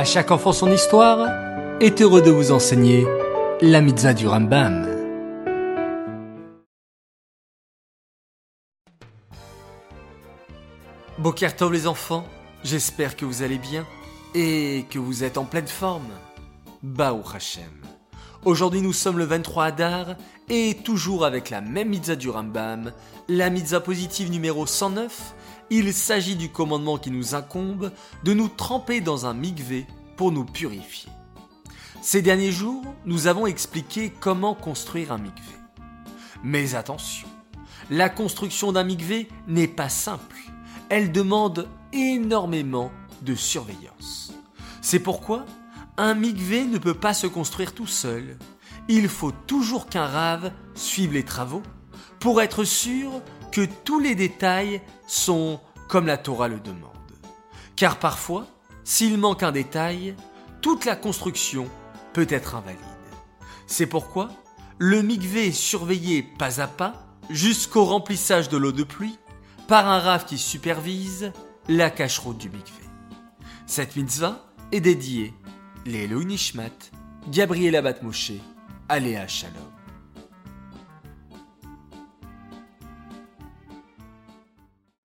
À chaque enfant son histoire est heureux de vous enseigner la mitzvah du Rambam. Bokertov les enfants, j'espère que vous allez bien et que vous êtes en pleine forme. Baou Hashem. Aujourd'hui nous sommes le 23 Adar et toujours avec la même mitzvah du Rambam, la mitzvah positive numéro 109, il s'agit du commandement qui nous incombe de nous tremper dans un mikvé pour nous purifier. Ces derniers jours, nous avons expliqué comment construire un mikvé. Mais attention, la construction d'un mikvé n'est pas simple. Elle demande énormément de surveillance. C'est pourquoi un mikvé ne peut pas se construire tout seul. Il faut toujours qu'un rave suive les travaux pour être sûr que tous les détails sont comme la Torah le demande. Car parfois, s'il manque un détail, toute la construction peut être invalide. C'est pourquoi le mikvé est surveillé pas à pas jusqu'au remplissage de l'eau de pluie par un rave qui supervise la cacheroute du mikvé. Cette mitzvah est dédiée les Nishmat, Gabriel Abat Moshe, Aléa Shalom.